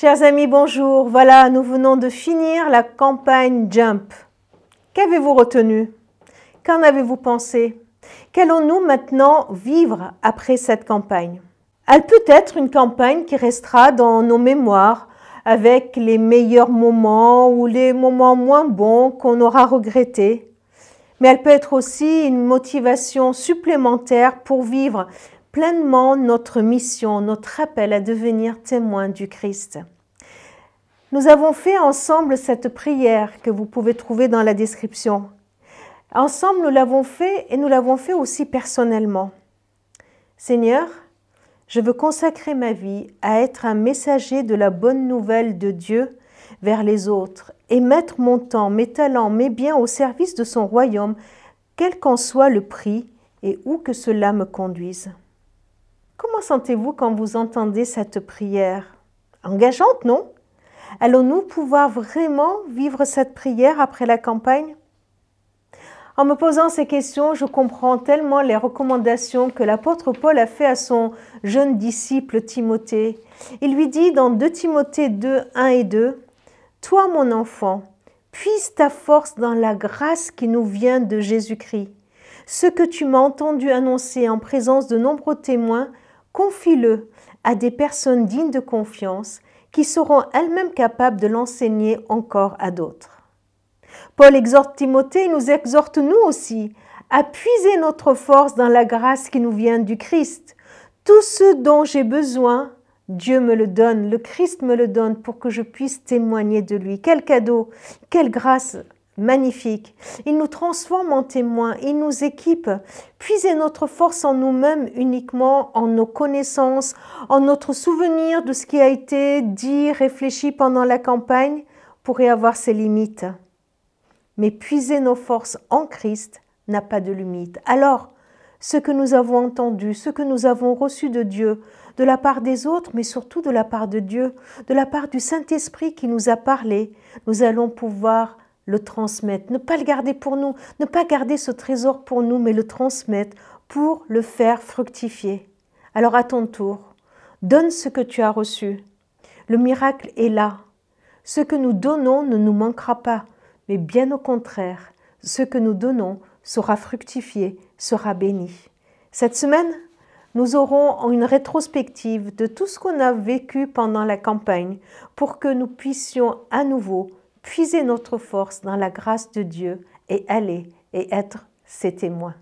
Chers amis, bonjour. Voilà, nous venons de finir la campagne Jump. Qu'avez-vous retenu? Qu'en avez-vous pensé? Qu'allons-nous maintenant vivre après cette campagne? Elle peut être une campagne qui restera dans nos mémoires avec les meilleurs moments ou les moments moins bons qu'on aura regrettés. Mais elle peut être aussi une motivation supplémentaire pour vivre pleinement notre mission, notre appel à devenir témoin du Christ. Nous avons fait ensemble cette prière que vous pouvez trouver dans la description. Ensemble, nous l'avons fait et nous l'avons fait aussi personnellement. Seigneur, je veux consacrer ma vie à être un messager de la bonne nouvelle de Dieu vers les autres et mettre mon temps, mes talents, mes biens au service de son royaume, quel qu'en soit le prix et où que cela me conduise. Sentez-vous quand vous entendez cette prière? Engageante, non? Allons-nous pouvoir vraiment vivre cette prière après la campagne? En me posant ces questions, je comprends tellement les recommandations que l'apôtre Paul a fait à son jeune disciple Timothée. Il lui dit dans 2 Timothée 2, 1 et 2, Toi mon enfant, puise ta force dans la grâce qui nous vient de Jésus-Christ. Ce que tu m'as entendu annoncer en présence de nombreux témoins, confie-le à des personnes dignes de confiance qui seront elles-mêmes capables de l'enseigner encore à d'autres. Paul exhorte Timothée nous exhorte nous aussi à puiser notre force dans la grâce qui nous vient du Christ. Tout ce dont j'ai besoin, Dieu me le donne, le Christ me le donne pour que je puisse témoigner de lui. Quel cadeau, quelle grâce magnifique. Il nous transforme en témoins, il nous équipe. Puiser notre force en nous-mêmes uniquement, en nos connaissances, en notre souvenir de ce qui a été dit, réfléchi pendant la campagne, pourrait avoir ses limites. Mais puiser nos forces en Christ n'a pas de limite. Alors, ce que nous avons entendu, ce que nous avons reçu de Dieu, de la part des autres, mais surtout de la part de Dieu, de la part du Saint-Esprit qui nous a parlé, nous allons pouvoir le transmettre, ne pas le garder pour nous, ne pas garder ce trésor pour nous, mais le transmettre pour le faire fructifier. Alors à ton tour, donne ce que tu as reçu. Le miracle est là. Ce que nous donnons ne nous manquera pas, mais bien au contraire, ce que nous donnons sera fructifié, sera béni. Cette semaine, nous aurons une rétrospective de tout ce qu'on a vécu pendant la campagne pour que nous puissions à nouveau puiser notre force dans la grâce de Dieu et aller et être ses témoins.